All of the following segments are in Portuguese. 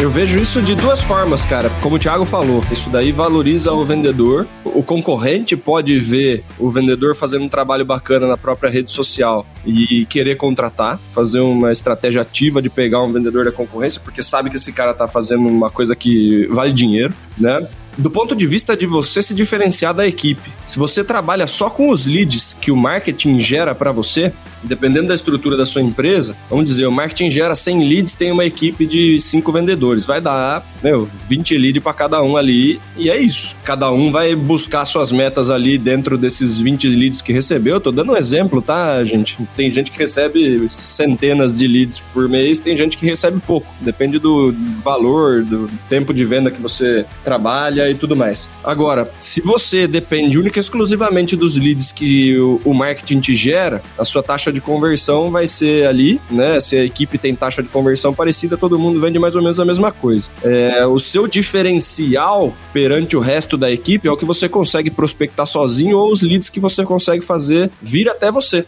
Eu vejo isso de duas formas, cara. Como o Thiago falou, isso daí valoriza o vendedor. O concorrente pode ver o vendedor fazendo um trabalho bacana na própria rede social e querer contratar, fazer uma estratégia ativa de pegar um vendedor da concorrência, porque sabe que esse cara tá fazendo uma coisa que vale dinheiro, né? Do ponto de vista de você se diferenciar da equipe. Se você trabalha só com os leads que o marketing gera para você, dependendo da estrutura da sua empresa, vamos dizer, o marketing gera 100 leads, tem uma equipe de 5 vendedores. Vai dar, meu, 20 leads para cada um ali, e é isso. Cada um vai buscar suas metas ali dentro desses 20 leads que recebeu. Eu tô dando um exemplo, tá, gente? Tem gente que recebe centenas de leads por mês, tem gente que recebe pouco. Depende do valor, do tempo de venda que você trabalha e tudo mais. Agora, se você depende única e exclusivamente dos leads que o, o marketing te gera, a sua taxa de conversão vai ser ali, né? Se a equipe tem taxa de conversão parecida, todo mundo vende mais ou menos a mesma coisa. É, o seu diferencial perante o resto da equipe é o que você consegue prospectar sozinho ou os leads que você consegue fazer vir até você.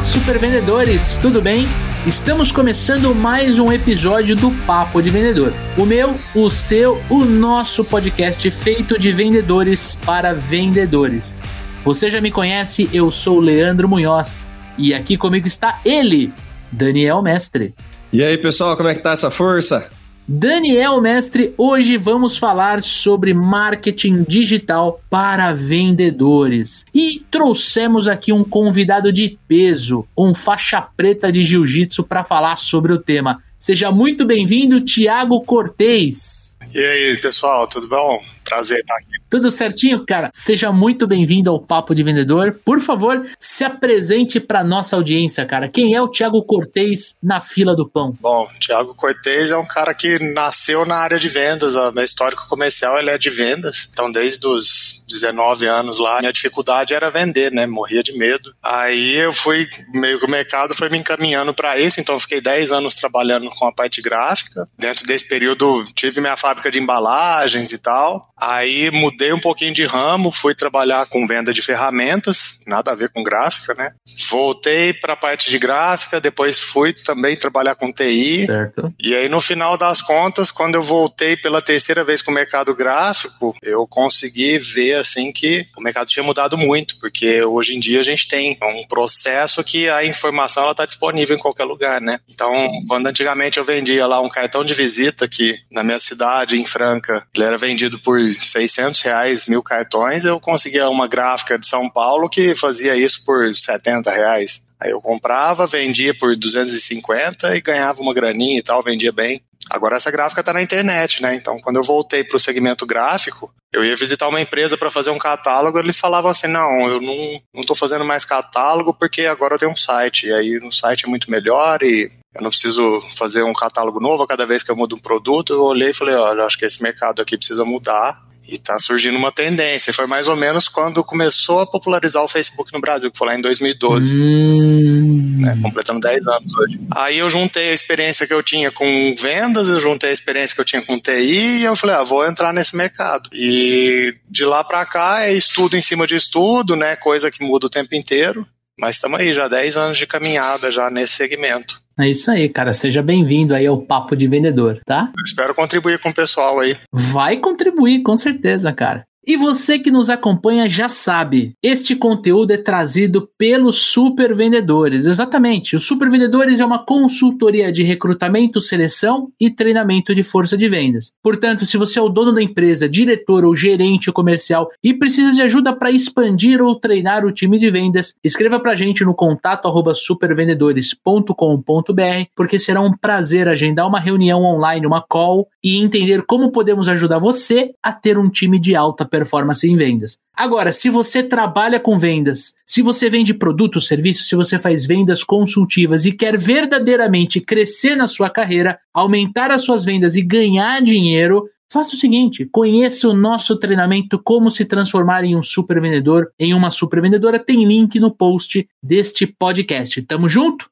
Olá, super vendedores, tudo bem? Estamos começando mais um episódio do Papo de Vendedor. O meu, o seu, o nosso podcast feito de vendedores para vendedores. Você já me conhece, eu sou o Leandro Munhoz e aqui comigo está ele, Daniel Mestre. E aí, pessoal, como é que tá essa força? Daniel Mestre, hoje vamos falar sobre marketing digital para vendedores. E trouxemos aqui um convidado de peso, um faixa preta de jiu-jitsu para falar sobre o tema. Seja muito bem-vindo, Tiago Cortez. E aí, pessoal, tudo bom? Prazer estar aqui. Tudo certinho, cara? Seja muito bem-vindo ao Papo de Vendedor. Por favor, se apresente para nossa audiência, cara. Quem é o Tiago Cortez na fila do pão? Bom, Tiago Cortez é um cara que nasceu na área de vendas. O meu histórico comercial ele é de vendas. Então, desde os 19 anos lá, minha dificuldade era vender, né? Morria de medo. Aí eu fui, meio que o mercado foi me encaminhando para isso. Então, fiquei 10 anos trabalhando com a parte gráfica. Dentro desse período, tive minha fábrica de embalagens e tal. Aí mudei um pouquinho de ramo, fui trabalhar com venda de ferramentas, nada a ver com gráfica, né? Voltei para a parte de gráfica, depois fui também trabalhar com TI. Certo. E aí no final das contas, quando eu voltei pela terceira vez com o mercado gráfico, eu consegui ver assim que o mercado tinha mudado muito, porque hoje em dia a gente tem um processo que a informação ela está disponível em qualquer lugar, né? Então, quando antigamente eu vendia lá um cartão de visita que na minha cidade em Franca, ele era vendido por 600 reais mil cartões, eu conseguia uma gráfica de São Paulo que fazia isso por 70 reais. Aí eu comprava, vendia por 250 e ganhava uma graninha e tal, vendia bem. Agora essa gráfica está na internet, né? Então, quando eu voltei para o segmento gráfico, eu ia visitar uma empresa para fazer um catálogo, eles falavam assim: não, eu não estou fazendo mais catálogo porque agora eu tenho um site. E aí no site é muito melhor e eu não preciso fazer um catálogo novo a cada vez que eu mudo um produto. Eu olhei e falei: olha, acho que esse mercado aqui precisa mudar. E está surgindo uma tendência. Foi mais ou menos quando começou a popularizar o Facebook no Brasil, que foi lá em 2012. Hum. Né, completando 10 anos hoje. Aí eu juntei a experiência que eu tinha com vendas, eu juntei a experiência que eu tinha com TI e eu falei, ah, vou entrar nesse mercado. E de lá para cá é estudo em cima de estudo, né? Coisa que muda o tempo inteiro. Mas estamos aí, já 10 anos de caminhada já nesse segmento. É isso aí, cara. Seja bem-vindo aí ao Papo de Vendedor, tá? Eu espero contribuir com o pessoal aí. Vai contribuir, com certeza, cara. E você que nos acompanha já sabe, este conteúdo é trazido pelos Super Vendedores. Exatamente, os Super Vendedores é uma consultoria de recrutamento, seleção e treinamento de força de vendas. Portanto, se você é o dono da empresa, diretor ou gerente comercial e precisa de ajuda para expandir ou treinar o time de vendas, escreva para a gente no contato supervendedores.com.br, porque será um prazer agendar uma reunião online, uma call e entender como podemos ajudar você a ter um time de alta performance em vendas. Agora, se você trabalha com vendas, se você vende produto, serviço, se você faz vendas consultivas e quer verdadeiramente crescer na sua carreira, aumentar as suas vendas e ganhar dinheiro, Faça o seguinte: conheça o nosso treinamento Como se transformar em um super vendedor, em uma super vendedora. Tem link no post deste podcast. Tamo junto?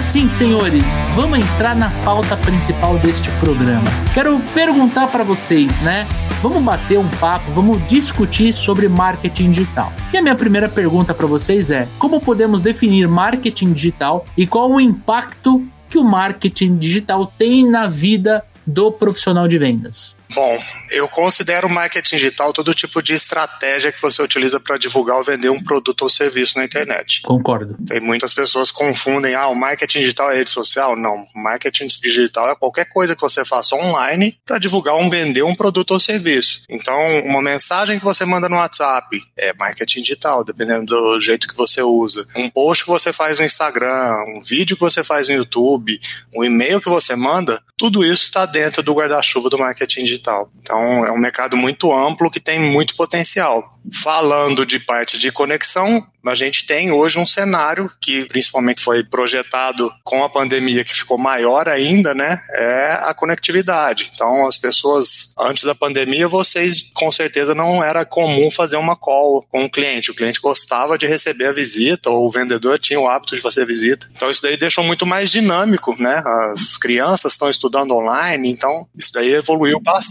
Agora sim, senhores, vamos entrar na pauta principal deste programa. Quero perguntar para vocês, né? Vamos bater um papo, vamos discutir sobre marketing digital. E a minha primeira pergunta para vocês é: como podemos definir marketing digital e qual o impacto que o marketing digital tem na vida do profissional de vendas? Bom, eu considero marketing digital todo tipo de estratégia que você utiliza para divulgar ou vender um produto ou serviço na internet. Concordo. Tem muitas pessoas confundem, ah, o marketing digital é rede social. Não, marketing digital é qualquer coisa que você faça online para divulgar ou vender um produto ou serviço. Então, uma mensagem que você manda no WhatsApp é marketing digital, dependendo do jeito que você usa. Um post que você faz no Instagram, um vídeo que você faz no YouTube, um e-mail que você manda, tudo isso está dentro do guarda-chuva do marketing digital digital. Então, é um mercado muito amplo que tem muito potencial. Falando de parte de conexão, a gente tem hoje um cenário que principalmente foi projetado com a pandemia, que ficou maior ainda, né? É a conectividade. Então, as pessoas, antes da pandemia, vocês com certeza não era comum fazer uma call com o cliente. O cliente gostava de receber a visita, ou o vendedor tinha o hábito de fazer visita. Então, isso daí deixou muito mais dinâmico, né? As crianças estão estudando online, então isso daí evoluiu bastante.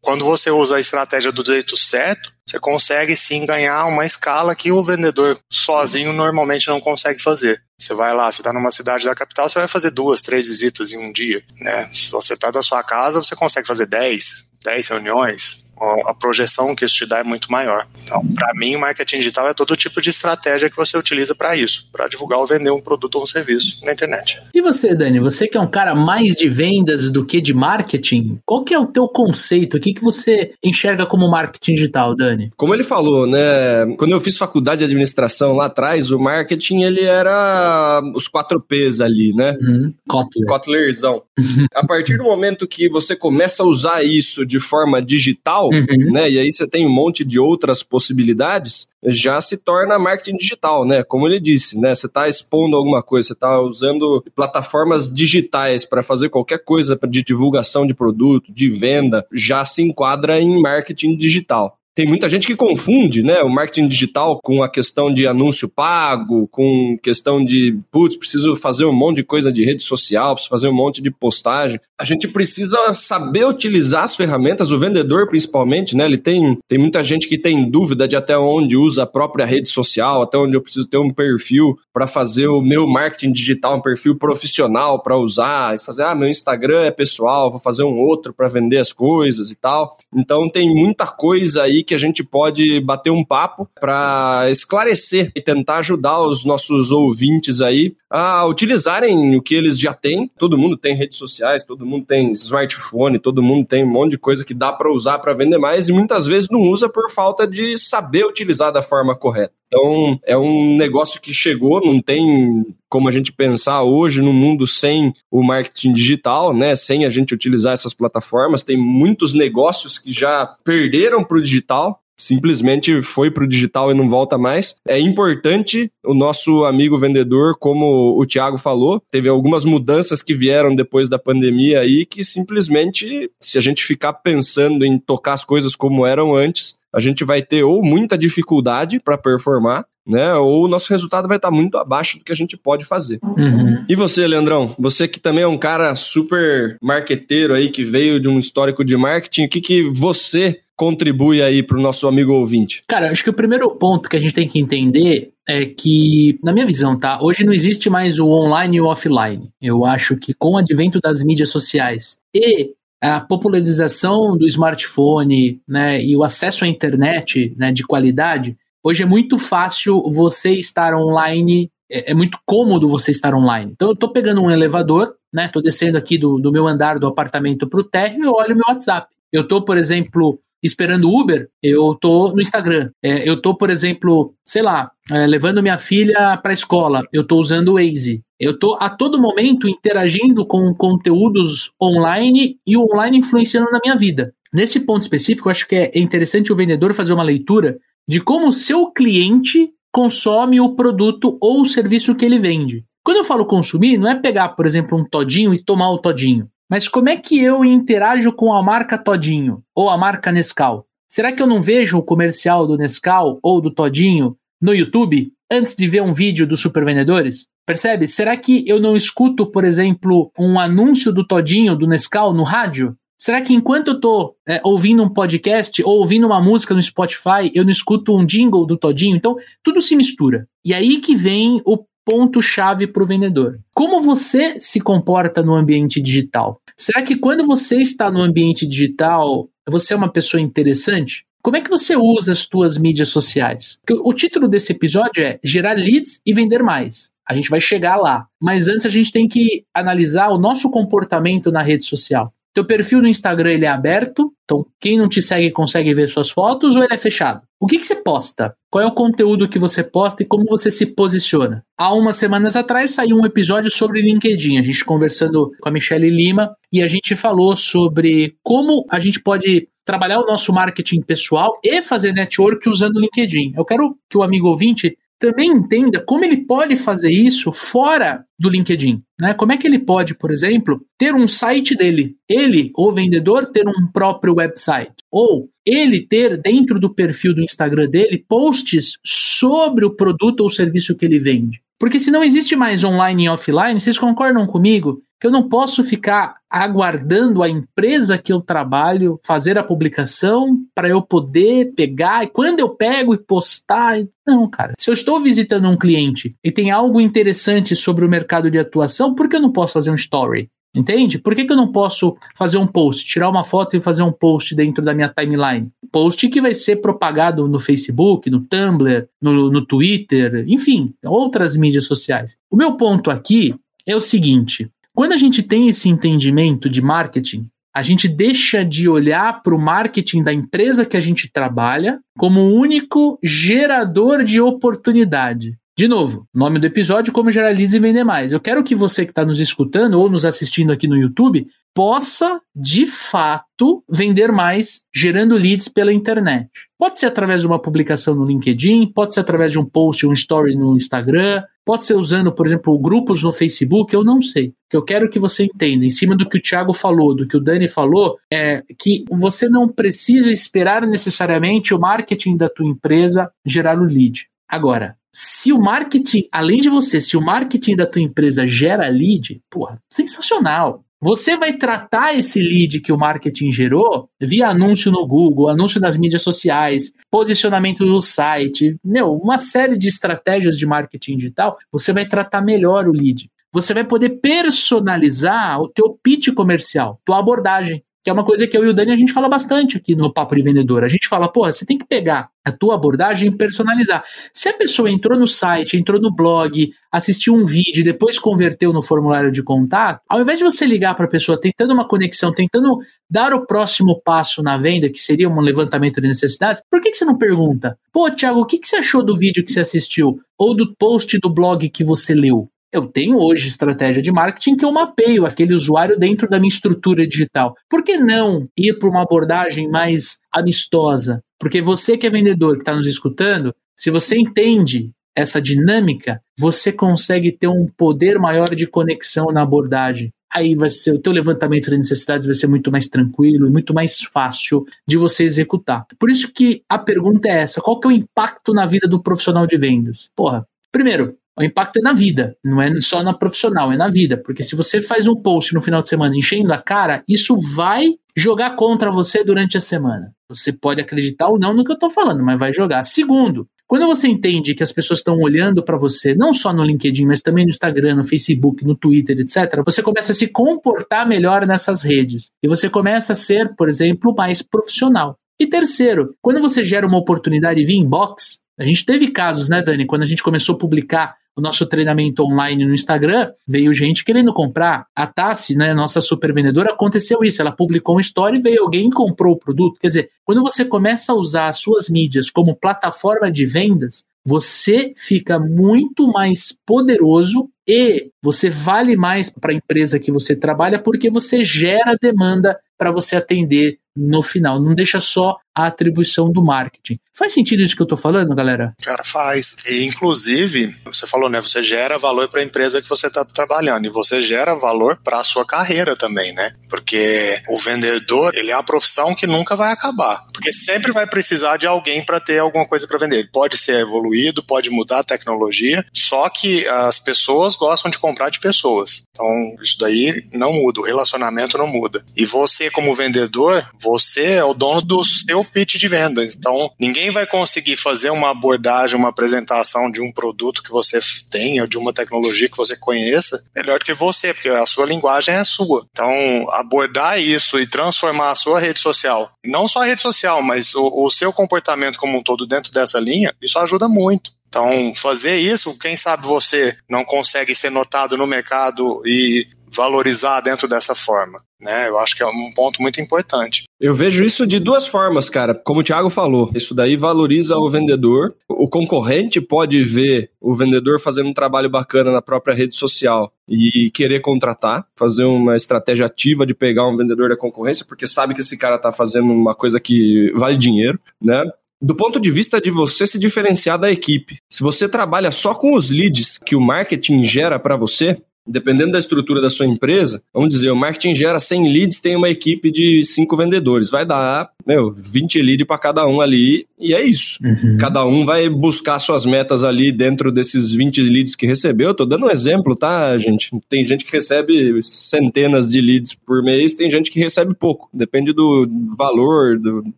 Quando você usa a estratégia do jeito certo, você consegue sim ganhar uma escala que o vendedor sozinho normalmente não consegue fazer. Você vai lá, você está numa cidade da capital, você vai fazer duas, três visitas em um dia. Né? Se você está da sua casa, você consegue fazer dez, dez reuniões, a projeção que isso te dá é muito maior. Então, para mim, o marketing digital é todo tipo de estratégia que você utiliza para isso, para divulgar ou vender um produto ou um serviço na internet. E você, Dani, você que é um cara mais de vendas do que de marketing, qual que é o teu conceito? O que, que você enxerga como marketing digital, Dani? Como ele falou, né, quando eu fiz faculdade de administração lá atrás, o marketing ele era os quatro P's ali, né? Uhum. Kotler. Kotlerzão. a partir do momento que você começa a usar isso de forma digital, uhum. né? E aí você tem um monte de outras possibilidades, já se torna marketing digital, né? Como ele disse, né? Você está expondo alguma coisa, você está usando plataformas digitais para fazer qualquer coisa de divulgação de produto, de venda, já se enquadra em marketing digital. Tem muita gente que confunde, né, o marketing digital com a questão de anúncio pago, com questão de, putz, preciso fazer um monte de coisa de rede social, preciso fazer um monte de postagem. A gente precisa saber utilizar as ferramentas, o vendedor principalmente, né, ele tem, tem muita gente que tem dúvida de até onde usa a própria rede social, até onde eu preciso ter um perfil para fazer o meu marketing digital, um perfil profissional para usar, e fazer, ah, meu Instagram é pessoal, vou fazer um outro para vender as coisas e tal. Então tem muita coisa aí que a gente pode bater um papo para esclarecer e tentar ajudar os nossos ouvintes aí a utilizarem o que eles já têm. Todo mundo tem redes sociais, todo mundo tem smartphone, todo mundo tem um monte de coisa que dá para usar para vender mais e muitas vezes não usa por falta de saber utilizar da forma correta. Então, é um negócio que chegou, não tem como a gente pensar hoje no mundo sem o marketing digital, né? Sem a gente utilizar essas plataformas. Tem muitos negócios que já perderam para o digital, simplesmente foi para o digital e não volta mais. É importante o nosso amigo vendedor, como o Thiago falou, teve algumas mudanças que vieram depois da pandemia aí que simplesmente, se a gente ficar pensando em tocar as coisas como eram antes, a gente vai ter ou muita dificuldade para performar, né? Ou o nosso resultado vai estar tá muito abaixo do que a gente pode fazer. Uhum. E você, Leandrão? Você que também é um cara super marqueteiro aí, que veio de um histórico de marketing, o que, que você contribui aí para o nosso amigo ouvinte? Cara, acho que o primeiro ponto que a gente tem que entender é que, na minha visão, tá? Hoje não existe mais o online e o offline. Eu acho que com o advento das mídias sociais e a popularização do smartphone né, e o acesso à internet né, de qualidade, hoje é muito fácil você estar online, é, é muito cômodo você estar online. Então eu estou pegando um elevador, né, estou descendo aqui do, do meu andar do apartamento para o térreo e olho o meu WhatsApp. Eu estou, por exemplo, esperando Uber, eu tô no Instagram. É, eu tô, por exemplo, sei lá, é, levando minha filha para a escola, eu tô usando o Waze. Eu tô a todo momento interagindo com conteúdos online e o online influenciando na minha vida. Nesse ponto específico, eu acho que é interessante o vendedor fazer uma leitura de como o seu cliente consome o produto ou o serviço que ele vende. Quando eu falo consumir, não é pegar, por exemplo, um todinho e tomar o todinho. Mas como é que eu interajo com a marca Todinho ou a marca Nescau? Será que eu não vejo o comercial do Nescau ou do Todinho no YouTube antes de ver um vídeo dos super vendedores? Percebe? Será que eu não escuto, por exemplo, um anúncio do Todinho, do Nescau, no rádio? Será que enquanto eu tô é, ouvindo um podcast ou ouvindo uma música no Spotify, eu não escuto um jingle do Todinho? Então, tudo se mistura. E aí que vem o ponto-chave para o vendedor. Como você se comporta no ambiente digital? Será que quando você está no ambiente digital, você é uma pessoa interessante? Como é que você usa as suas mídias sociais? O título desse episódio é Gerar leads e vender mais. A gente vai chegar lá. Mas antes a gente tem que analisar o nosso comportamento na rede social. Teu perfil no Instagram ele é aberto, então quem não te segue consegue ver suas fotos ou ele é fechado? O que, que você posta? Qual é o conteúdo que você posta e como você se posiciona? Há umas semanas atrás saiu um episódio sobre LinkedIn, a gente conversando com a Michelle Lima e a gente falou sobre como a gente pode trabalhar o nosso marketing pessoal e fazer network usando o LinkedIn. Eu quero que o amigo ouvinte também entenda como ele pode fazer isso fora do LinkedIn. Né? Como é que ele pode, por exemplo, ter um site dele, ele, o vendedor, ter um próprio website, ou ele ter dentro do perfil do Instagram dele posts sobre o produto ou serviço que ele vende. Porque se não existe mais online e offline, vocês concordam comigo que eu não posso ficar aguardando a empresa que eu trabalho fazer a publicação para eu poder pegar e quando eu pego e postar. Não, cara. Se eu estou visitando um cliente e tem algo interessante sobre o mercado de atuação, por que eu não posso fazer um story? Entende? Por que, que eu não posso fazer um post, tirar uma foto e fazer um post dentro da minha timeline? Post que vai ser propagado no Facebook, no Tumblr, no, no Twitter, enfim, outras mídias sociais. O meu ponto aqui é o seguinte: quando a gente tem esse entendimento de marketing, a gente deixa de olhar para o marketing da empresa que a gente trabalha como único gerador de oportunidade. De novo, nome do episódio: Como gerar leads e vender mais. Eu quero que você que está nos escutando ou nos assistindo aqui no YouTube possa, de fato, vender mais gerando leads pela internet. Pode ser através de uma publicação no LinkedIn, pode ser através de um post, um story no Instagram, pode ser usando, por exemplo, grupos no Facebook, eu não sei. O que eu quero que você entenda, em cima do que o Thiago falou, do que o Dani falou, é que você não precisa esperar necessariamente o marketing da tua empresa gerar o lead. Agora, se o marketing, além de você, se o marketing da tua empresa gera lead, porra, sensacional. Você vai tratar esse lead que o marketing gerou via anúncio no Google, anúncio nas mídias sociais, posicionamento no site, meu, uma série de estratégias de marketing digital. Você vai tratar melhor o lead. Você vai poder personalizar o teu pitch comercial, tua abordagem que é uma coisa que eu e o Dani a gente fala bastante aqui no Papo de Vendedor. A gente fala, porra, você tem que pegar a tua abordagem e personalizar. Se a pessoa entrou no site, entrou no blog, assistiu um vídeo, depois converteu no formulário de contato, ao invés de você ligar para a pessoa tentando uma conexão, tentando dar o próximo passo na venda, que seria um levantamento de necessidades, por que, que você não pergunta? Pô, Thiago, o que, que você achou do vídeo que você assistiu? Ou do post do blog que você leu? Eu tenho hoje estratégia de marketing que eu mapeio aquele usuário dentro da minha estrutura digital. Por que não ir para uma abordagem mais amistosa? Porque você que é vendedor, que está nos escutando, se você entende essa dinâmica, você consegue ter um poder maior de conexão na abordagem. Aí vai ser o teu levantamento de necessidades vai ser muito mais tranquilo, muito mais fácil de você executar. Por isso que a pergunta é essa: qual que é o impacto na vida do profissional de vendas? Porra, primeiro, o impacto é na vida, não é só na profissional, é na vida. Porque se você faz um post no final de semana enchendo a cara, isso vai jogar contra você durante a semana. Você pode acreditar ou não no que eu estou falando, mas vai jogar. Segundo, quando você entende que as pessoas estão olhando para você, não só no LinkedIn, mas também no Instagram, no Facebook, no Twitter, etc., você começa a se comportar melhor nessas redes. E você começa a ser, por exemplo, mais profissional. E terceiro, quando você gera uma oportunidade via inbox, a gente teve casos, né, Dani, quando a gente começou a publicar o nosso treinamento online no Instagram, veio gente querendo comprar. A Tassi, né, nossa super vendedora, aconteceu isso. Ela publicou uma história e veio alguém e comprou o produto. Quer dizer, quando você começa a usar as suas mídias como plataforma de vendas, você fica muito mais poderoso e você vale mais para a empresa que você trabalha porque você gera demanda para você atender no final. Não deixa só a atribuição do marketing. Faz sentido isso que eu tô falando, galera? Cara, faz. E, inclusive, você falou, né? Você gera valor para a empresa que você está trabalhando e você gera valor para a sua carreira também, né? Porque o vendedor, ele é a profissão que nunca vai acabar. Porque sempre vai precisar de alguém para ter alguma coisa para vender. Pode ser evoluído, pode mudar a tecnologia, só que as pessoas gostam de comprar de pessoas. Então, isso daí não muda, o relacionamento não muda. E você, como vendedor, você é o dono do seu pitch de vendas. Então, ninguém vai conseguir fazer uma abordagem, uma apresentação de um produto que você tenha, de uma tecnologia que você conheça, melhor do que você, porque a sua linguagem é sua. Então, abordar isso e transformar a sua rede social, não só a rede social, mas o, o seu comportamento como um todo dentro dessa linha, isso ajuda muito. Então, fazer isso, quem sabe você não consegue ser notado no mercado e valorizar dentro dessa forma. Né? Eu acho que é um ponto muito importante. Eu vejo isso de duas formas, cara. Como o Thiago falou, isso daí valoriza o vendedor. O concorrente pode ver o vendedor fazendo um trabalho bacana na própria rede social e querer contratar, fazer uma estratégia ativa de pegar um vendedor da concorrência, porque sabe que esse cara está fazendo uma coisa que vale dinheiro, né? do ponto de vista de você se diferenciar da equipe. Se você trabalha só com os leads que o marketing gera para você, dependendo da estrutura da sua empresa, vamos dizer, o marketing gera 100 leads, tem uma equipe de 5 vendedores. Vai dar meu, 20 leads para cada um ali, e é isso. Uhum. Cada um vai buscar suas metas ali dentro desses 20 leads que recebeu. Eu tô dando um exemplo, tá, gente? Tem gente que recebe centenas de leads por mês, tem gente que recebe pouco. Depende do valor, do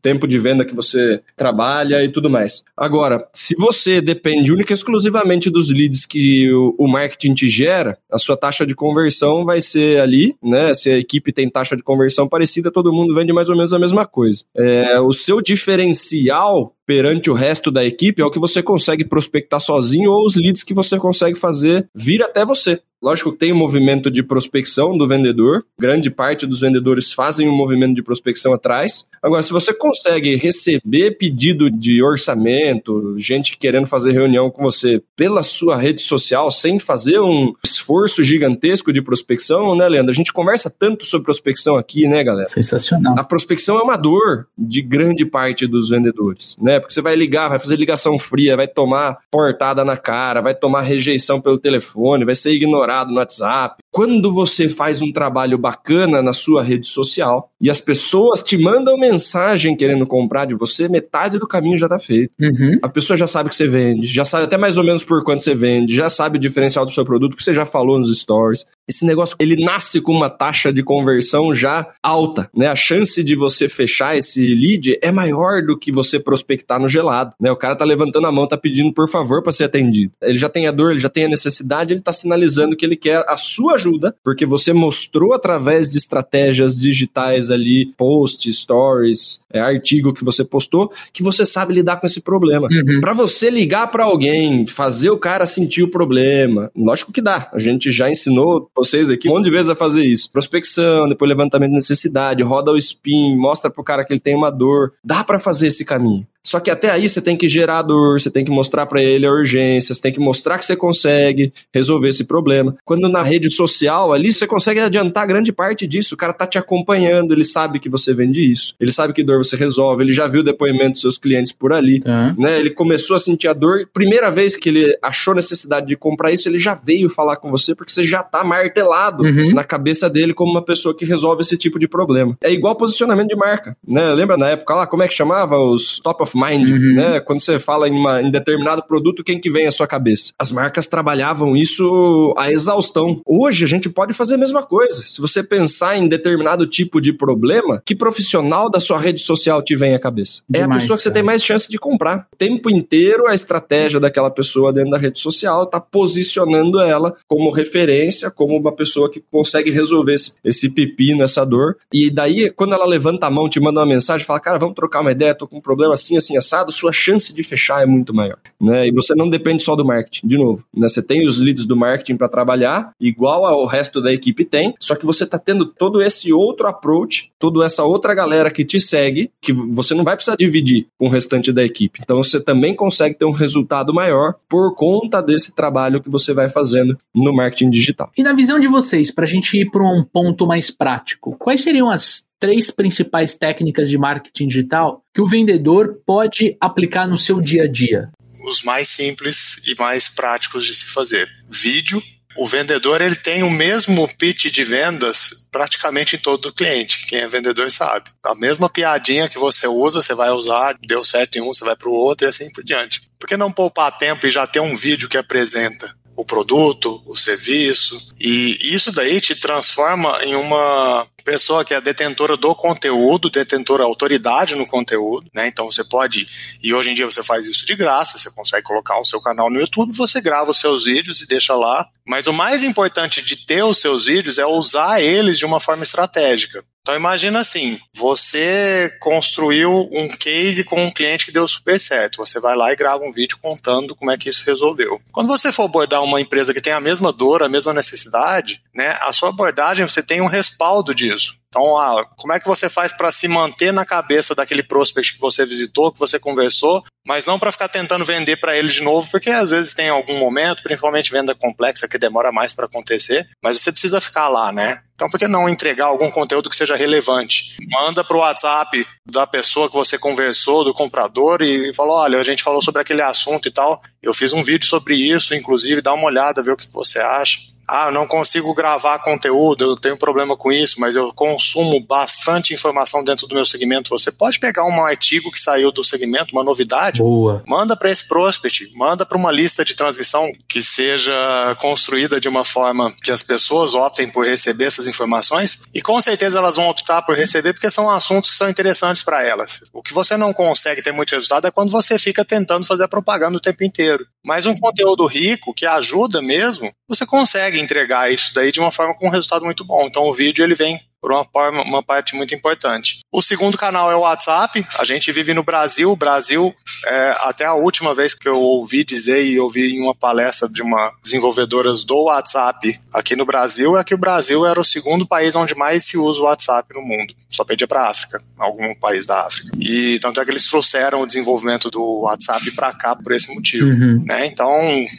tempo de venda que você trabalha e tudo mais. Agora, se você depende única e exclusivamente dos leads que o, o marketing te gera, a sua taxa de conversão vai ser ali, né? Se a equipe tem taxa de conversão parecida, todo mundo vende mais ou menos a mesma coisa. É, o seu diferencial perante o resto da equipe é o que você consegue prospectar sozinho ou os leads que você consegue fazer vir até você. Lógico que tem o um movimento de prospecção do vendedor, grande parte dos vendedores fazem um movimento de prospecção atrás. Agora, se você consegue receber pedido de orçamento, gente querendo fazer reunião com você pela sua rede social, sem fazer um esforço gigantesco de prospecção, né, Leandro? A gente conversa tanto sobre prospecção aqui, né, galera? Sensacional. A prospecção é uma dor de grande parte dos vendedores, né? Porque você vai ligar, vai fazer ligação fria, vai tomar portada na cara, vai tomar rejeição pelo telefone, vai ser ignorado no WhatsApp. Quando você faz um trabalho bacana na sua rede social e as pessoas te mandam mensagem querendo comprar de você, metade do caminho já está feito. Uhum. A pessoa já sabe que você vende, já sabe até mais ou menos por quanto você vende, já sabe o diferencial do seu produto, que você já falou nos stories. Esse negócio, ele nasce com uma taxa de conversão já alta, né? A chance de você fechar esse lead é maior do que você prospectar no gelado, né? O cara tá levantando a mão, tá pedindo por favor para ser atendido. Ele já tem a dor, ele já tem a necessidade, ele tá sinalizando que ele quer a sua ajuda, porque você mostrou através de estratégias digitais ali, posts, stories, é, artigo que você postou, que você sabe lidar com esse problema. Uhum. Para você ligar para alguém, fazer o cara sentir o problema, lógico que dá. A gente já ensinou vocês aqui um monte de vezes a fazer isso. Prospecção, depois levantamento de necessidade, roda o spin, mostra pro cara que ele tem uma dor. Dá para fazer esse caminho. Só que até aí você tem que gerar dor, você tem que mostrar para ele a urgência, você tem que mostrar que você consegue resolver esse problema. Quando na rede social ali você consegue adiantar grande parte disso, o cara tá te acompanhando, ele sabe que você vende isso, ele sabe que dor você resolve, ele já viu o depoimento dos seus clientes por ali, uhum. né? Ele começou a sentir a dor, primeira vez que ele achou necessidade de comprar isso, ele já veio falar com você porque você já tá martelado uhum. na cabeça dele como uma pessoa que resolve esse tipo de problema. É igual posicionamento de marca, né? Lembra na época lá, como é que chamava os top of of mind, uhum. né? Quando você fala em, uma, em determinado produto, quem que vem à sua cabeça? As marcas trabalhavam isso a exaustão. Hoje a gente pode fazer a mesma coisa. Se você pensar em determinado tipo de problema, que profissional da sua rede social te vem à cabeça? Demais, é a pessoa que cara. você tem mais chance de comprar. O tempo inteiro a estratégia daquela pessoa dentro da rede social está posicionando ela como referência, como uma pessoa que consegue resolver esse, esse pepino, essa dor. E daí, quando ela levanta a mão, te manda uma mensagem, fala, cara, vamos trocar uma ideia, tô com um problema assim, assim, assado, sua chance de fechar é muito maior. Né? E você não depende só do marketing, de novo. Né? Você tem os leads do marketing para trabalhar, igual ao resto da equipe tem, só que você está tendo todo esse outro approach, toda essa outra galera que te segue, que você não vai precisar dividir com o restante da equipe. Então você também consegue ter um resultado maior por conta desse trabalho que você vai fazendo no marketing digital. E na visão de vocês, para a gente ir para um ponto mais prático, quais seriam as três principais técnicas de marketing digital que o vendedor pode aplicar no seu dia a dia? Os mais simples e mais práticos de se fazer. Vídeo, o vendedor ele tem o mesmo pitch de vendas praticamente em todo o cliente. Quem é vendedor sabe. A mesma piadinha que você usa, você vai usar, deu certo em um, você vai para o outro e assim por diante. Por que não poupar tempo e já ter um vídeo que apresenta o produto, o serviço? E isso daí te transforma em uma pessoa que é detentora do conteúdo, detentora autoridade no conteúdo, né? Então você pode, e hoje em dia você faz isso de graça, você consegue colocar o seu canal no YouTube, você grava os seus vídeos e deixa lá. Mas o mais importante de ter os seus vídeos é usar eles de uma forma estratégica. Então imagina assim, você construiu um case com um cliente que deu super certo. Você vai lá e grava um vídeo contando como é que isso resolveu. Quando você for abordar uma empresa que tem a mesma dor, a mesma necessidade, né, a sua abordagem você tem um respaldo disso. Então, ah, como é que você faz para se manter na cabeça daquele prospect que você visitou, que você conversou, mas não para ficar tentando vender para ele de novo, porque às vezes tem algum momento, principalmente venda complexa, que demora mais para acontecer, mas você precisa ficar lá, né? Então, por que não entregar algum conteúdo que seja relevante? Manda para o WhatsApp da pessoa que você conversou, do comprador, e falou: olha, a gente falou sobre aquele assunto e tal. Eu fiz um vídeo sobre isso, inclusive, dá uma olhada, ver o que você acha ah, eu não consigo gravar conteúdo, eu tenho problema com isso, mas eu consumo bastante informação dentro do meu segmento. Você pode pegar um artigo que saiu do segmento, uma novidade, Boa. manda para esse prospect, manda para uma lista de transmissão que seja construída de uma forma que as pessoas optem por receber essas informações e com certeza elas vão optar por receber porque são assuntos que são interessantes para elas. O que você não consegue ter muito resultado é quando você fica tentando fazer propaganda o tempo inteiro. Mas um conteúdo rico que ajuda mesmo, você consegue entregar isso daí de uma forma com um resultado muito bom. Então o vídeo ele vem por uma, uma parte muito importante. O segundo canal é o WhatsApp. A gente vive no Brasil. O Brasil, é, até a última vez que eu ouvi dizer e ouvi em uma palestra de uma desenvolvedoras do WhatsApp aqui no Brasil, é que o Brasil era o segundo país onde mais se usa o WhatsApp no mundo. Só perdia para a África, algum país da África. E tanto é que eles trouxeram o desenvolvimento do WhatsApp para cá por esse motivo. Uhum. Né? Então,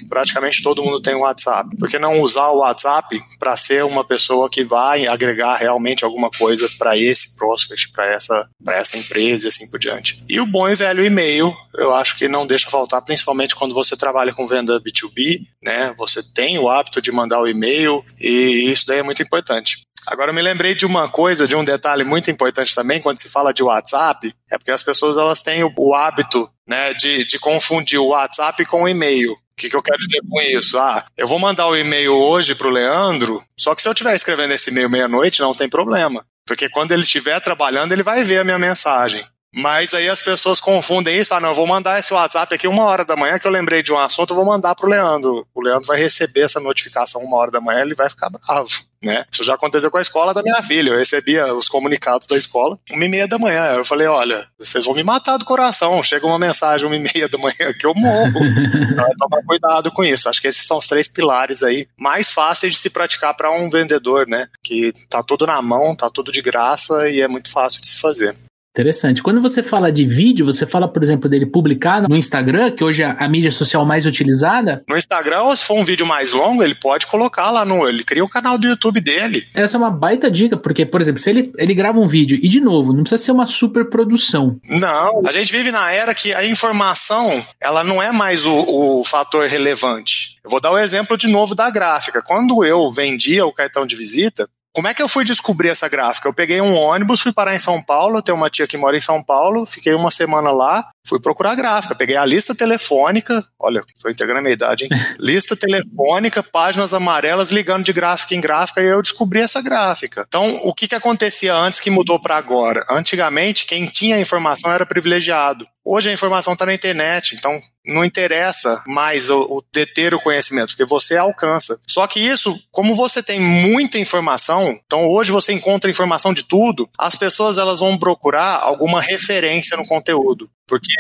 praticamente todo mundo tem o um WhatsApp. Por que não usar o WhatsApp para ser uma pessoa que vai agregar realmente realmente alguma coisa para esse prospect, para essa, essa empresa e assim por diante. E o bom e velho e-mail, eu acho que não deixa faltar, principalmente quando você trabalha com venda B2B, né? Você tem o hábito de mandar o e-mail e isso daí é muito importante. Agora eu me lembrei de uma coisa, de um detalhe muito importante também, quando se fala de WhatsApp, é porque as pessoas elas têm o, o hábito né, de, de confundir o WhatsApp com o e-mail. O que, que, eu quero dizer com isso? Ah, eu vou mandar o e-mail hoje para o Leandro, só que se eu estiver escrevendo esse e-mail meia-noite, não tem problema. Porque quando ele estiver trabalhando, ele vai ver a minha mensagem. Mas aí as pessoas confundem isso. Ah, não, eu vou mandar esse WhatsApp aqui uma hora da manhã que eu lembrei de um assunto, eu vou mandar pro Leandro. O Leandro vai receber essa notificação uma hora da manhã, ele vai ficar bravo. Né? Isso já aconteceu com a escola da minha filha. Eu recebia os comunicados da escola uma e meia da manhã. Eu falei, olha, vocês vão me matar do coração. Chega uma mensagem uma e meia da manhã que eu morro. então, tomar cuidado com isso. Acho que esses são os três pilares aí mais fáceis de se praticar para um vendedor, né? Que tá tudo na mão, tá tudo de graça e é muito fácil de se fazer. Interessante. Quando você fala de vídeo, você fala, por exemplo, dele publicar no Instagram, que hoje é a mídia social mais utilizada? No Instagram, se for um vídeo mais longo, ele pode colocar lá no. Ele cria o um canal do YouTube dele. Essa é uma baita dica, porque, por exemplo, se ele, ele grava um vídeo, e de novo, não precisa ser uma super produção. Não, a gente vive na era que a informação, ela não é mais o, o fator relevante. Eu vou dar o exemplo de novo da gráfica. Quando eu vendia o cartão de visita, como é que eu fui descobrir essa gráfica? Eu peguei um ônibus, fui parar em São Paulo, tenho uma tia que mora em São Paulo, fiquei uma semana lá, fui procurar a gráfica, peguei a lista telefônica, olha, estou entregando a minha idade, hein? lista telefônica, páginas amarelas, ligando de gráfica em gráfica, e eu descobri essa gráfica. Então, o que, que acontecia antes que mudou para agora? Antigamente, quem tinha a informação era privilegiado. Hoje a informação está na internet, então não interessa mais o, o, deter o conhecimento, porque você alcança. Só que isso, como você tem muita informação, então hoje você encontra informação de tudo, as pessoas elas vão procurar alguma referência no conteúdo. Porque,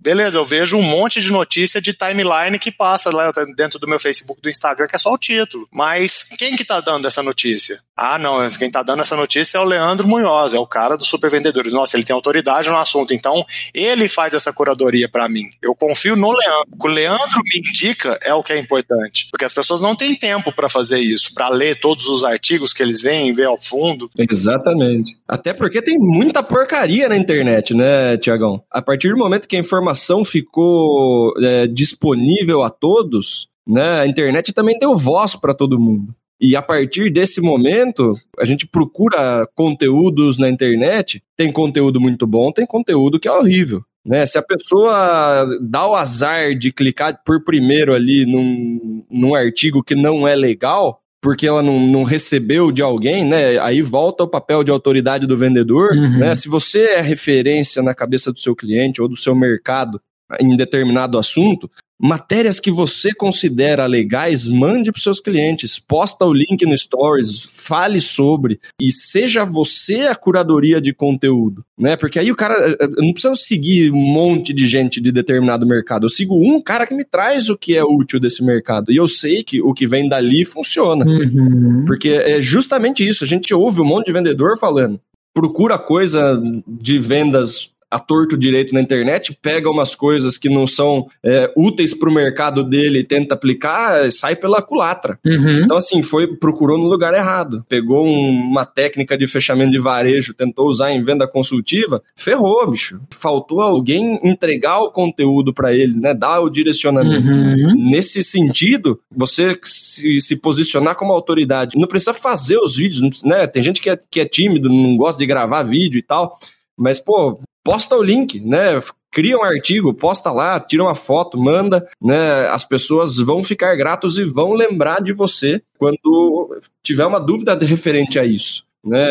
beleza, eu vejo um monte de notícia de timeline que passa lá dentro do meu Facebook, do Instagram, que é só o título. Mas quem que tá dando essa notícia? Ah, não, quem está dando essa notícia é o Leandro Munhoz, é o cara dos supervendedores. Nossa, ele tem autoridade no assunto, então ele faz essa curadoria para mim. Eu confio no Leandro. O Leandro me indica é o que é importante, porque as pessoas não têm tempo para fazer isso, para ler todos os artigos que eles veem, ver ao fundo. Exatamente. Até porque tem muita porcaria na internet, né, Tiagão? A partir do momento que a informação ficou é, disponível a todos, né, a internet também deu voz para todo mundo. E a partir desse momento, a gente procura conteúdos na internet. Tem conteúdo muito bom, tem conteúdo que é horrível. Né? Se a pessoa dá o azar de clicar por primeiro ali num, num artigo que não é legal, porque ela não, não, recebeu de alguém, né? Aí volta o papel de autoridade do vendedor, uhum. né? Se você é referência na cabeça do seu cliente ou do seu mercado em determinado assunto, matérias que você considera legais, mande para seus clientes, posta o link no Stories, fale sobre e seja você a curadoria de conteúdo, né? Porque aí o cara, eu eh, não precisa seguir um monte de gente de determinado mercado, eu sigo um cara que me traz o que é útil desse mercado e eu sei que o que vem dali funciona, uhum. porque é justamente isso. A gente ouve um monte de vendedor falando procura coisa de vendas a torto direito na internet, pega umas coisas que não são é, úteis para o mercado dele e tenta aplicar, sai pela culatra. Uhum. Então, assim, foi procurou no lugar errado. Pegou um, uma técnica de fechamento de varejo, tentou usar em venda consultiva, ferrou, bicho. Faltou alguém entregar o conteúdo para ele, né? Dar o direcionamento. Uhum. Nesse sentido, você se, se, posicionar como autoridade. Não precisa fazer os vídeos, né? Tem gente que é, que é tímido, não gosta de gravar vídeo e tal. Mas, pô, posta o link, né? Cria um artigo, posta lá, tira uma foto, manda, né? As pessoas vão ficar gratos e vão lembrar de você quando tiver uma dúvida referente a isso. Né,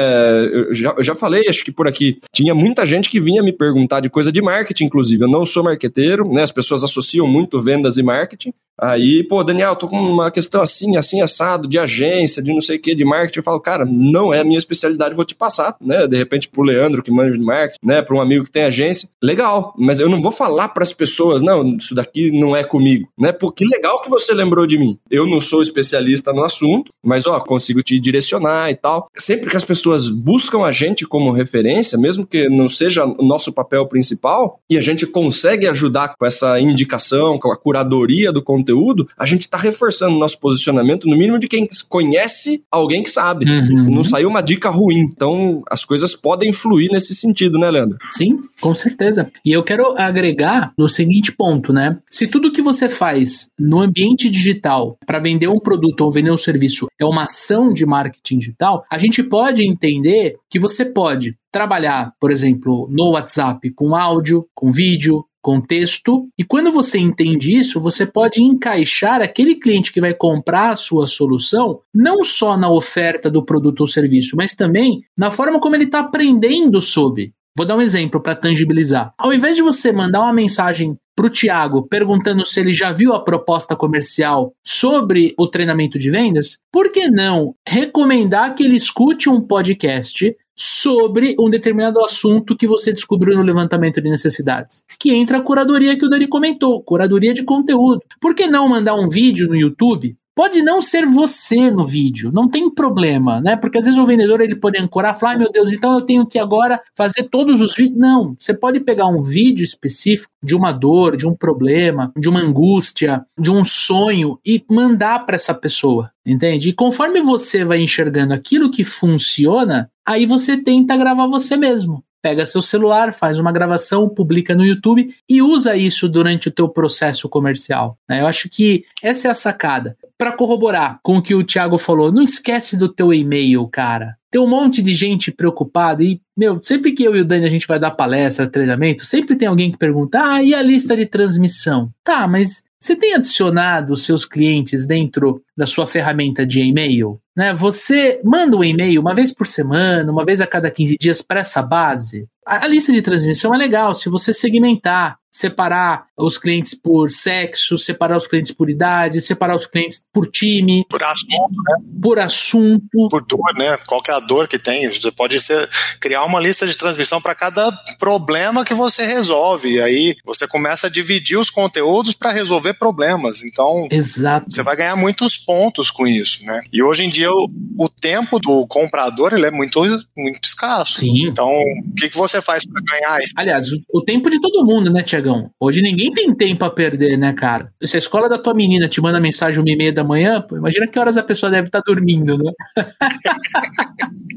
eu já, eu já falei, acho que por aqui, tinha muita gente que vinha me perguntar de coisa de marketing, inclusive. Eu não sou marqueteiro, né? As pessoas associam muito vendas e marketing, Aí, pô, Daniel, tô com uma questão assim, assim, assado, de agência, de não sei o que, de marketing. Eu falo, cara, não é a minha especialidade, vou te passar, né? De repente pro Leandro, que manja de marketing, né? Para um amigo que tem agência. Legal, mas eu não vou falar para as pessoas, não, isso daqui não é comigo, né? Porque legal que você lembrou de mim. Eu não sou especialista no assunto, mas, ó, consigo te direcionar e tal. Sempre que as pessoas buscam a gente como referência, mesmo que não seja o nosso papel principal, e a gente consegue ajudar com essa indicação, com a curadoria do conteúdo, conteúdo, a gente está reforçando o nosso posicionamento, no mínimo de quem conhece alguém que sabe. Uhum. Não saiu uma dica ruim. Então, as coisas podem fluir nesse sentido, né, Leandro? Sim, com certeza. E eu quero agregar no seguinte ponto, né? Se tudo que você faz no ambiente digital para vender um produto ou vender um serviço é uma ação de marketing digital, a gente pode entender que você pode trabalhar, por exemplo, no WhatsApp com áudio, com vídeo, contexto. E quando você entende isso, você pode encaixar aquele cliente que vai comprar a sua solução não só na oferta do produto ou serviço, mas também na forma como ele está aprendendo sobre. Vou dar um exemplo para tangibilizar. Ao invés de você mandar uma mensagem para o Tiago perguntando se ele já viu a proposta comercial sobre o treinamento de vendas, por que não recomendar que ele escute um podcast sobre um determinado assunto que você descobriu no levantamento de necessidades. Que entra a curadoria que o Dani comentou, curadoria de conteúdo. Por que não mandar um vídeo no YouTube Pode não ser você no vídeo, não tem problema, né? Porque às vezes o vendedor ele pode ancorar e falar, ah, meu Deus, então eu tenho que agora fazer todos os vídeos. Não, você pode pegar um vídeo específico de uma dor, de um problema, de uma angústia, de um sonho e mandar para essa pessoa, entende? E conforme você vai enxergando aquilo que funciona, aí você tenta gravar você mesmo pega seu celular, faz uma gravação, publica no YouTube e usa isso durante o teu processo comercial. Né? Eu acho que essa é a sacada para corroborar com o que o Thiago falou, não esquece do teu e-mail, cara. Tem um monte de gente preocupada e, meu, sempre que eu e o Dani a gente vai dar palestra, treinamento, sempre tem alguém que pergunta: "Ah, e a lista de transmissão?". Tá, mas você tem adicionado os seus clientes dentro da sua ferramenta de e-mail? Né? Você manda um e-mail uma vez por semana, uma vez a cada 15 dias para essa base? A lista de transmissão é legal se você segmentar separar os clientes por sexo, separar os clientes por idade, separar os clientes por time. Por assunto, né? Por assunto. Por dor, né? Qual é a dor que tem? Você pode ser, criar uma lista de transmissão para cada problema que você resolve. E aí você começa a dividir os conteúdos para resolver problemas. Então, Exato. você vai ganhar muitos pontos com isso, né? E hoje em dia o, o tempo do comprador ele é muito, muito escasso. Sim. Então, o que, que você faz para ganhar isso? Aliás, o, o tempo de todo mundo, né, Tia Tiagão. Hoje ninguém tem tempo a perder, né, cara? Se a escola da tua menina te manda mensagem uma e meia da manhã, pô, imagina que horas a pessoa deve estar tá dormindo, né?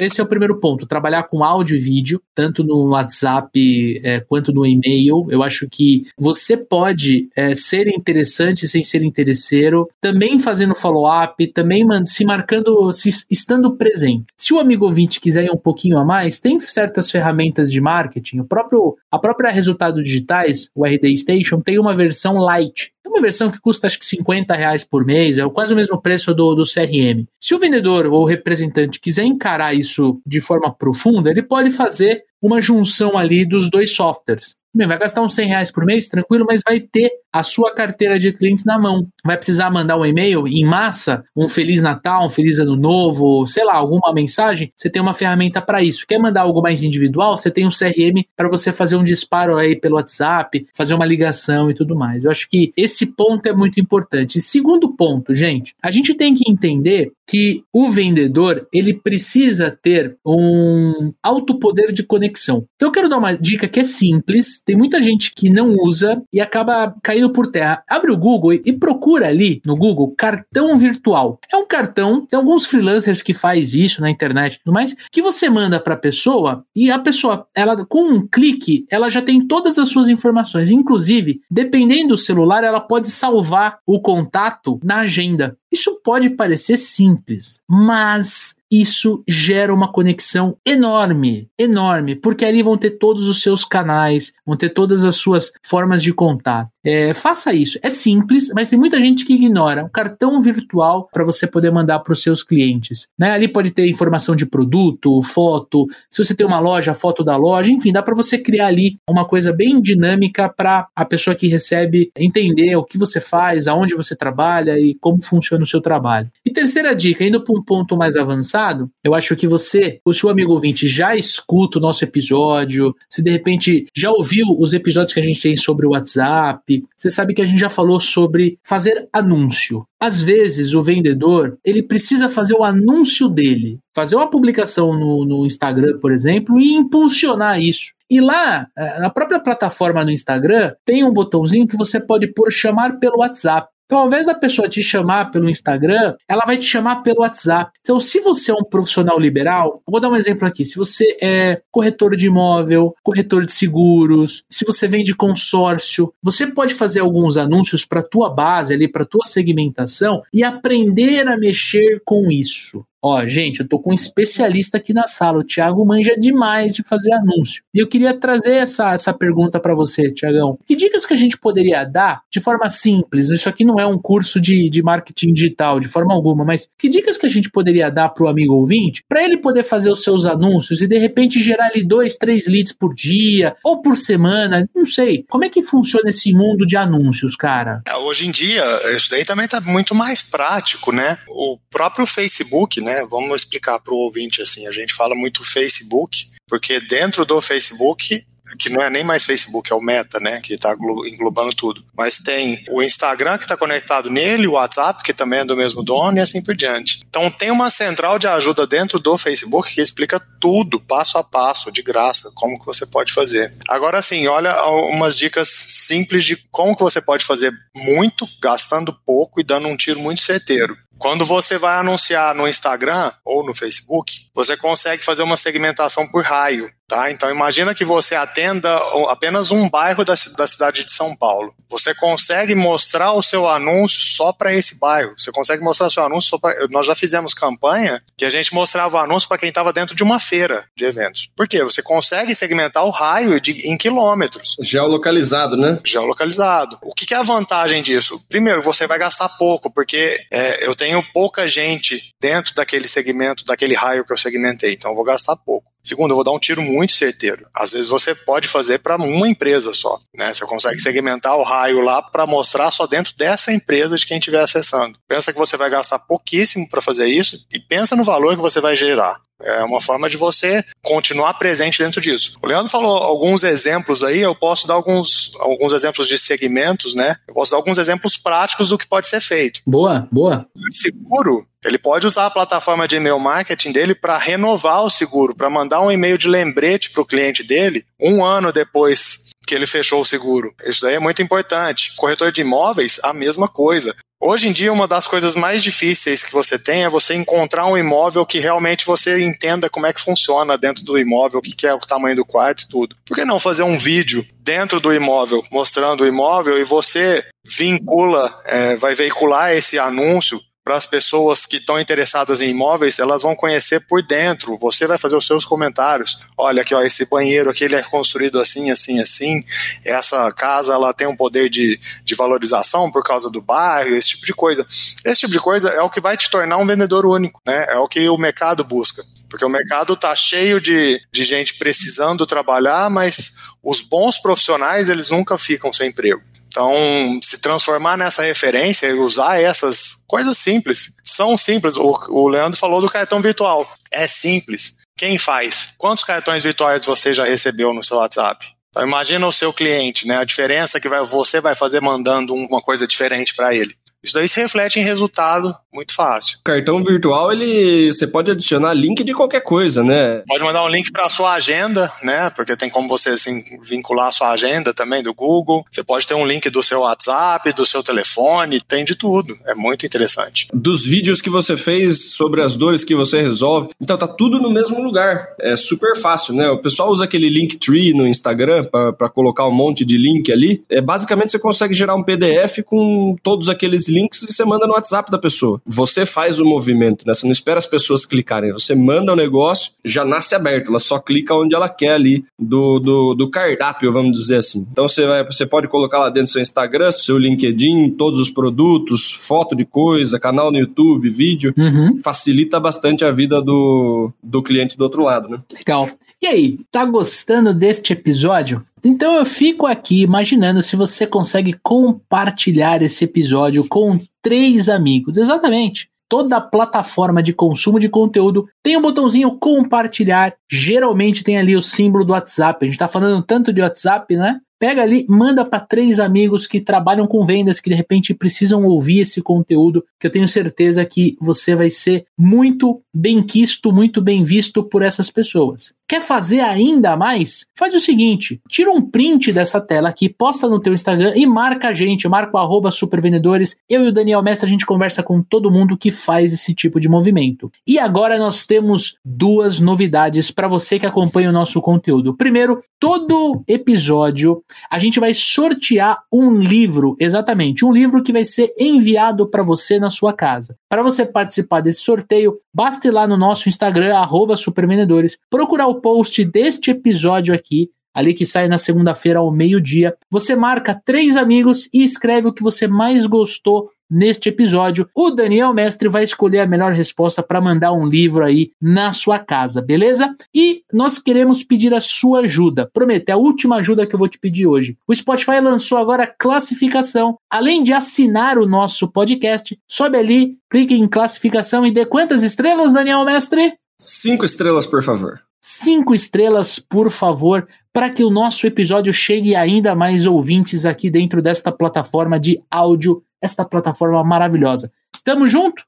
Esse é o primeiro ponto. Trabalhar com áudio e vídeo, tanto no WhatsApp é, quanto no e-mail. Eu acho que você pode é, ser interessante sem ser interesseiro, também fazendo follow-up, também se marcando, se, estando presente. Se o amigo ouvinte quiser ir um pouquinho a mais, tem certas ferramentas de marketing. O próprio, a própria resultado digitais, o RD Station, tem uma versão light é uma versão que custa acho que 50 reais por mês, é quase o mesmo preço do, do CRM. Se o vendedor ou o representante quiser encarar isso de forma profunda, ele pode fazer uma junção ali dos dois softwares. Bem, vai gastar uns 100 reais por mês, tranquilo, mas vai ter a sua carteira de clientes na mão. Vai precisar mandar um e-mail em massa, um Feliz Natal, um Feliz Ano Novo, sei lá, alguma mensagem. Você tem uma ferramenta para isso. Quer mandar algo mais individual? Você tem um CRM para você fazer um disparo aí pelo WhatsApp, fazer uma ligação e tudo mais. Eu acho que esse ponto é muito importante. E segundo ponto, gente, a gente tem que entender que o vendedor ele precisa ter um alto poder de conexão. Então eu quero dar uma dica que é simples, tem muita gente que não usa e acaba caindo por terra. Abre o Google e procura ali no Google cartão virtual. É um cartão, tem alguns freelancers que faz isso na internet e tudo mais, que você manda para a pessoa e a pessoa, ela com um clique, ela já tem todas as suas informações. Inclusive, dependendo do celular, ela pode salvar o contato na agenda. Isso pode parecer simples, mas isso gera uma conexão enorme, enorme, porque ali vão ter todos os seus canais, vão ter todas as suas formas de contato. É, faça isso. É simples, mas tem muita gente que ignora. Um cartão virtual para você poder mandar para os seus clientes. Né? Ali pode ter informação de produto, foto. Se você tem uma loja, foto da loja, enfim, dá para você criar ali uma coisa bem dinâmica para a pessoa que recebe entender o que você faz, aonde você trabalha e como funciona o seu trabalho. E terceira dica, indo para um ponto mais avançado, eu acho que você, o seu amigo ouvinte, já escuta o nosso episódio, se de repente já ouviu os episódios que a gente tem sobre o WhatsApp você sabe que a gente já falou sobre fazer anúncio. Às vezes o vendedor ele precisa fazer o anúncio dele, fazer uma publicação no, no Instagram, por exemplo, e impulsionar isso. E lá, eh, na própria plataforma no Instagram, tem um botãozinho que você pode pôr chamar pelo WhatsApp. Então, ao invés da pessoa te chamar pelo Instagram, ela vai te chamar pelo WhatsApp. Então, se você é um profissional liberal, vou dar um exemplo aqui. Se você é corretor de imóvel, corretor de seguros, se você vende consórcio, você pode fazer alguns anúncios para tua base ali, para tua segmentação e aprender a mexer com isso. Ó, gente, eu tô com um especialista aqui na sala. O Thiago manja demais de fazer anúncio. E eu queria trazer essa, essa pergunta para você, Tiagão. Que dicas que a gente poderia dar de forma simples? Isso aqui não é um curso de, de marketing digital, de forma alguma, mas que dicas que a gente poderia dar pro amigo ouvinte para ele poder fazer os seus anúncios e de repente gerar ali dois, três leads por dia ou por semana? Não sei. Como é que funciona esse mundo de anúncios, cara? É, hoje em dia, isso daí também tá muito mais prático, né? O próprio Facebook, né? Né? Vamos explicar para o ouvinte assim. A gente fala muito Facebook, porque dentro do Facebook que não é nem mais Facebook, é o Meta, né, que está englobando tudo. Mas tem o Instagram que está conectado nele, o WhatsApp que também é do mesmo dono e assim por diante. Então tem uma central de ajuda dentro do Facebook que explica tudo, passo a passo, de graça, como que você pode fazer. Agora sim, olha umas dicas simples de como que você pode fazer muito, gastando pouco e dando um tiro muito certeiro. Quando você vai anunciar no Instagram ou no Facebook, você consegue fazer uma segmentação por raio. Tá? Então imagina que você atenda apenas um bairro da, da cidade de São Paulo. Você consegue mostrar o seu anúncio só para esse bairro. Você consegue mostrar o seu anúncio só para. Nós já fizemos campanha que a gente mostrava o anúncio para quem estava dentro de uma feira de eventos. Por quê? Você consegue segmentar o raio de, em quilômetros. Geolocalizado, né? Geolocalizado. O que, que é a vantagem disso? Primeiro, você vai gastar pouco, porque é, eu tenho pouca gente dentro daquele segmento, daquele raio que eu segmentei, então eu vou gastar pouco. Segundo, eu vou dar um tiro muito certeiro. Às vezes você pode fazer para uma empresa só, né? Você consegue segmentar o raio lá para mostrar só dentro dessa empresa de quem estiver acessando. Pensa que você vai gastar pouquíssimo para fazer isso e pensa no valor que você vai gerar. É uma forma de você continuar presente dentro disso. O Leandro falou alguns exemplos aí, eu posso dar alguns, alguns exemplos de segmentos, né? Eu posso dar alguns exemplos práticos do que pode ser feito. Boa, boa. Seguro, ele pode usar a plataforma de e-mail marketing dele para renovar o seguro, para mandar um e-mail de lembrete para o cliente dele um ano depois que ele fechou o seguro. Isso daí é muito importante. Corretor de imóveis, a mesma coisa. Hoje em dia, uma das coisas mais difíceis que você tem é você encontrar um imóvel que realmente você entenda como é que funciona dentro do imóvel, o que é o tamanho do quarto e tudo. Por que não fazer um vídeo dentro do imóvel, mostrando o imóvel e você vincula, é, vai veicular esse anúncio para as pessoas que estão interessadas em imóveis, elas vão conhecer por dentro. Você vai fazer os seus comentários. Olha aqui, ó, esse banheiro aqui ele é construído assim, assim, assim. Essa casa ela tem um poder de, de valorização por causa do bairro, esse tipo de coisa. Esse tipo de coisa é o que vai te tornar um vendedor único, né? É o que o mercado busca. Porque o mercado está cheio de, de gente precisando trabalhar, mas os bons profissionais eles nunca ficam sem emprego. Então, se transformar nessa referência e usar essas coisas simples. São simples. O, o Leandro falou do cartão virtual. É simples. Quem faz? Quantos cartões virtuais você já recebeu no seu WhatsApp? Então, imagina o seu cliente, né? A diferença que vai, você vai fazer mandando uma coisa diferente para ele. Isso daí se reflete em resultado muito fácil. Cartão virtual, ele você pode adicionar link de qualquer coisa, né? Pode mandar um link para a sua agenda, né? Porque tem como você assim, vincular a sua agenda também do Google. Você pode ter um link do seu WhatsApp, do seu telefone, tem de tudo. É muito interessante. Dos vídeos que você fez sobre as dores que você resolve. Então tá tudo no mesmo lugar. É super fácil, né? O pessoal usa aquele Linktree no Instagram para colocar um monte de link ali. É basicamente você consegue gerar um PDF com todos aqueles links e você manda no WhatsApp da pessoa. Você faz o movimento, né? Você não espera as pessoas clicarem. Você manda o negócio, já nasce aberto. Ela só clica onde ela quer ali do, do, do cardápio, vamos dizer assim. Então você, vai, você pode colocar lá dentro do seu Instagram, seu LinkedIn, todos os produtos, foto de coisa, canal no YouTube, vídeo. Uhum. Facilita bastante a vida do, do cliente do outro lado, né? Legal. E aí, tá gostando deste episódio? Então eu fico aqui imaginando se você consegue compartilhar esse episódio com três amigos. Exatamente. Toda plataforma de consumo de conteúdo tem um botãozinho compartilhar. Geralmente tem ali o símbolo do WhatsApp. A gente tá falando tanto de WhatsApp, né? Pega ali, manda para três amigos que trabalham com vendas, que de repente precisam ouvir esse conteúdo, que eu tenho certeza que você vai ser muito bem quisto, muito bem visto por essas pessoas. Quer fazer ainda mais? Faz o seguinte, tira um print dessa tela aqui, posta no teu Instagram e marca a gente, marca o arroba supervendedores. Eu e o Daniel Mestre, a gente conversa com todo mundo que faz esse tipo de movimento. E agora nós temos duas novidades para você que acompanha o nosso conteúdo. Primeiro, todo episódio a gente vai sortear um livro, exatamente, um livro que vai ser enviado para você na sua casa. Para você participar desse sorteio, basta ir lá no nosso Instagram, arroba supervendedores, procurar o post deste episódio aqui, ali que sai na segunda-feira ao meio-dia. Você marca três amigos e escreve o que você mais gostou neste episódio. O Daniel Mestre vai escolher a melhor resposta para mandar um livro aí na sua casa, beleza? E nós queremos pedir a sua ajuda. Promete, é a última ajuda que eu vou te pedir hoje. O Spotify lançou agora a classificação. Além de assinar o nosso podcast, sobe ali, clique em classificação e dê quantas estrelas, Daniel Mestre? Cinco estrelas, por favor cinco estrelas, por favor, para que o nosso episódio chegue ainda mais ouvintes aqui dentro desta plataforma de áudio, esta plataforma maravilhosa. Tamo junto?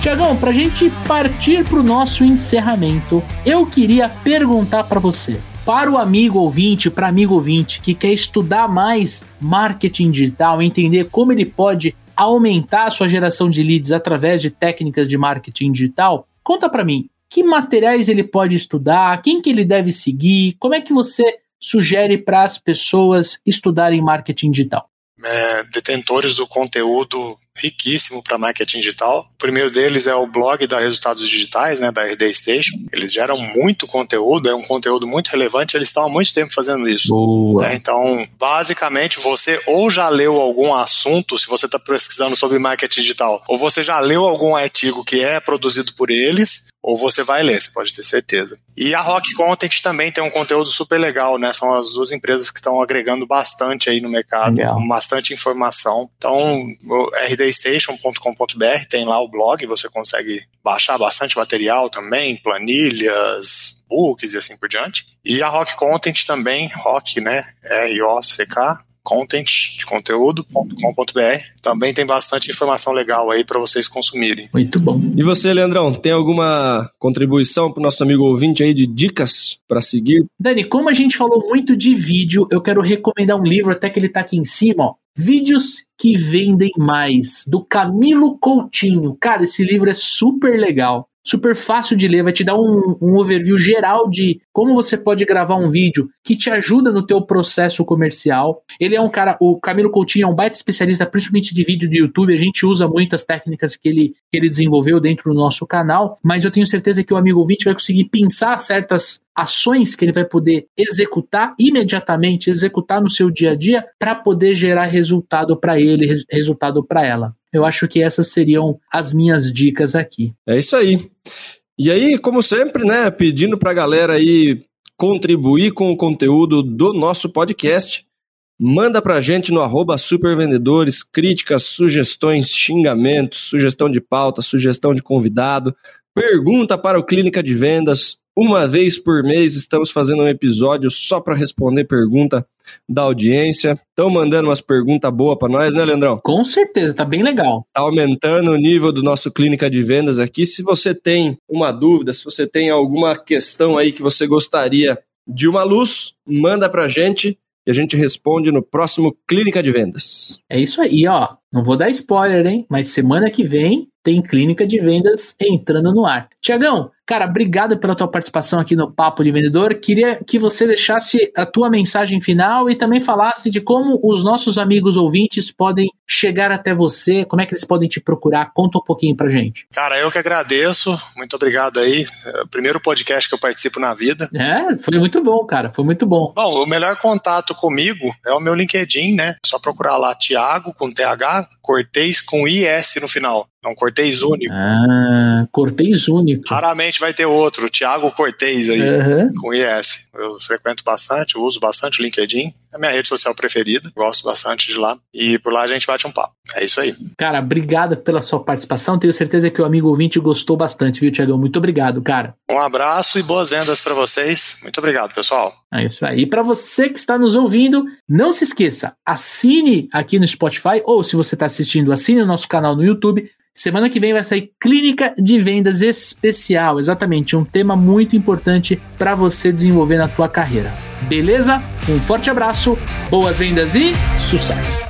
Tiagão, para a gente partir para o nosso encerramento, eu queria perguntar para você para o amigo ouvinte, para amigo ouvinte que quer estudar mais marketing digital, entender como ele pode aumentar a sua geração de leads através de técnicas de marketing digital, conta para mim, que materiais ele pode estudar, quem que ele deve seguir, como é que você sugere para as pessoas estudarem marketing digital? É, detentores do conteúdo riquíssimo para marketing digital. O primeiro deles é o blog da Resultados Digitais, né, da RD Station. Eles geram muito conteúdo, é um conteúdo muito relevante, eles estão há muito tempo fazendo isso. Boa. É, então, basicamente, você ou já leu algum assunto, se você está pesquisando sobre marketing digital, ou você já leu algum artigo que é produzido por eles, ou você vai ler, você pode ter certeza. E a Rock Content também tem um conteúdo super legal, né? São as duas empresas que estão agregando bastante aí no mercado, Legal. bastante informação. Então, rdstation.com.br tem lá o blog, você consegue baixar bastante material também, planilhas, books e assim por diante. E a Rock Content também, Rock, né? R-O-C-K, content de conteúdo.com.br. Também tem bastante informação legal aí para vocês consumirem. Muito bom. E você, Leandrão, tem alguma contribuição para o nosso amigo ouvinte aí de dicas para seguir? Dani, como a gente falou muito de vídeo, eu quero recomendar um livro, até que ele tá aqui em cima, ó. Vídeos que vendem mais, do Camilo Coutinho. Cara, esse livro é super legal. Super fácil de ler, vai te dar um, um overview geral de como você pode gravar um vídeo que te ajuda no teu processo comercial. Ele é um cara, o Camilo Coutinho é um baita especialista, principalmente de vídeo do YouTube. A gente usa muitas técnicas que ele, que ele desenvolveu dentro do nosso canal, mas eu tenho certeza que o amigo ouvinte vai conseguir pensar certas ações que ele vai poder executar imediatamente, executar no seu dia a dia para poder gerar resultado para ele, res- resultado para ela. Eu acho que essas seriam as minhas dicas aqui. É isso aí. E aí, como sempre, né, pedindo para a galera aí contribuir com o conteúdo do nosso podcast, manda pra gente no arroba supervendedores, críticas, sugestões, xingamentos, sugestão de pauta, sugestão de convidado, pergunta para o Clínica de Vendas. Uma vez por mês estamos fazendo um episódio só para responder pergunta da audiência. Estão mandando umas perguntas boas para nós, né, Leandrão? Com certeza, tá bem legal. Tá aumentando o nível do nosso clínica de vendas aqui. Se você tem uma dúvida, se você tem alguma questão aí que você gostaria de uma luz, manda pra gente e a gente responde no próximo Clínica de Vendas. É isso aí, ó. Não vou dar spoiler, hein? Mas semana que vem tem clínica de vendas entrando no ar. Tiagão, cara, obrigado pela tua participação aqui no Papo de Vendedor. Queria que você deixasse a tua mensagem final e também falasse de como os nossos amigos ouvintes podem chegar até você, como é que eles podem te procurar. Conta um pouquinho pra gente. Cara, eu que agradeço. Muito obrigado aí. É o primeiro podcast que eu participo na vida. É, foi muito bom, cara. Foi muito bom. Bom, o melhor contato comigo é o meu LinkedIn, né? Só procurar lá Thiago com TH, Cortez com IS no final. É um Cortez único. Ah, Cortez único. Raramente vai ter outro, Thiago Cortez aí, Aham. com IS. Eu frequento bastante, uso bastante o LinkedIn. É a minha rede social preferida, gosto bastante de lá. E por lá a gente bate um papo. É isso aí. Cara, obrigado pela sua participação. Tenho certeza que o amigo ouvinte gostou bastante, viu, Tiagão? Muito obrigado, cara. Um abraço e boas vendas para vocês. Muito obrigado, pessoal. É isso aí. E para você que está nos ouvindo, não se esqueça, assine aqui no Spotify ou se você está assistindo, assine o nosso canal no YouTube. Semana que vem vai sair Clínica de Vendas Especial, exatamente, um tema muito importante para você desenvolver na tua carreira. Beleza? Um forte abraço, boas vendas e sucesso!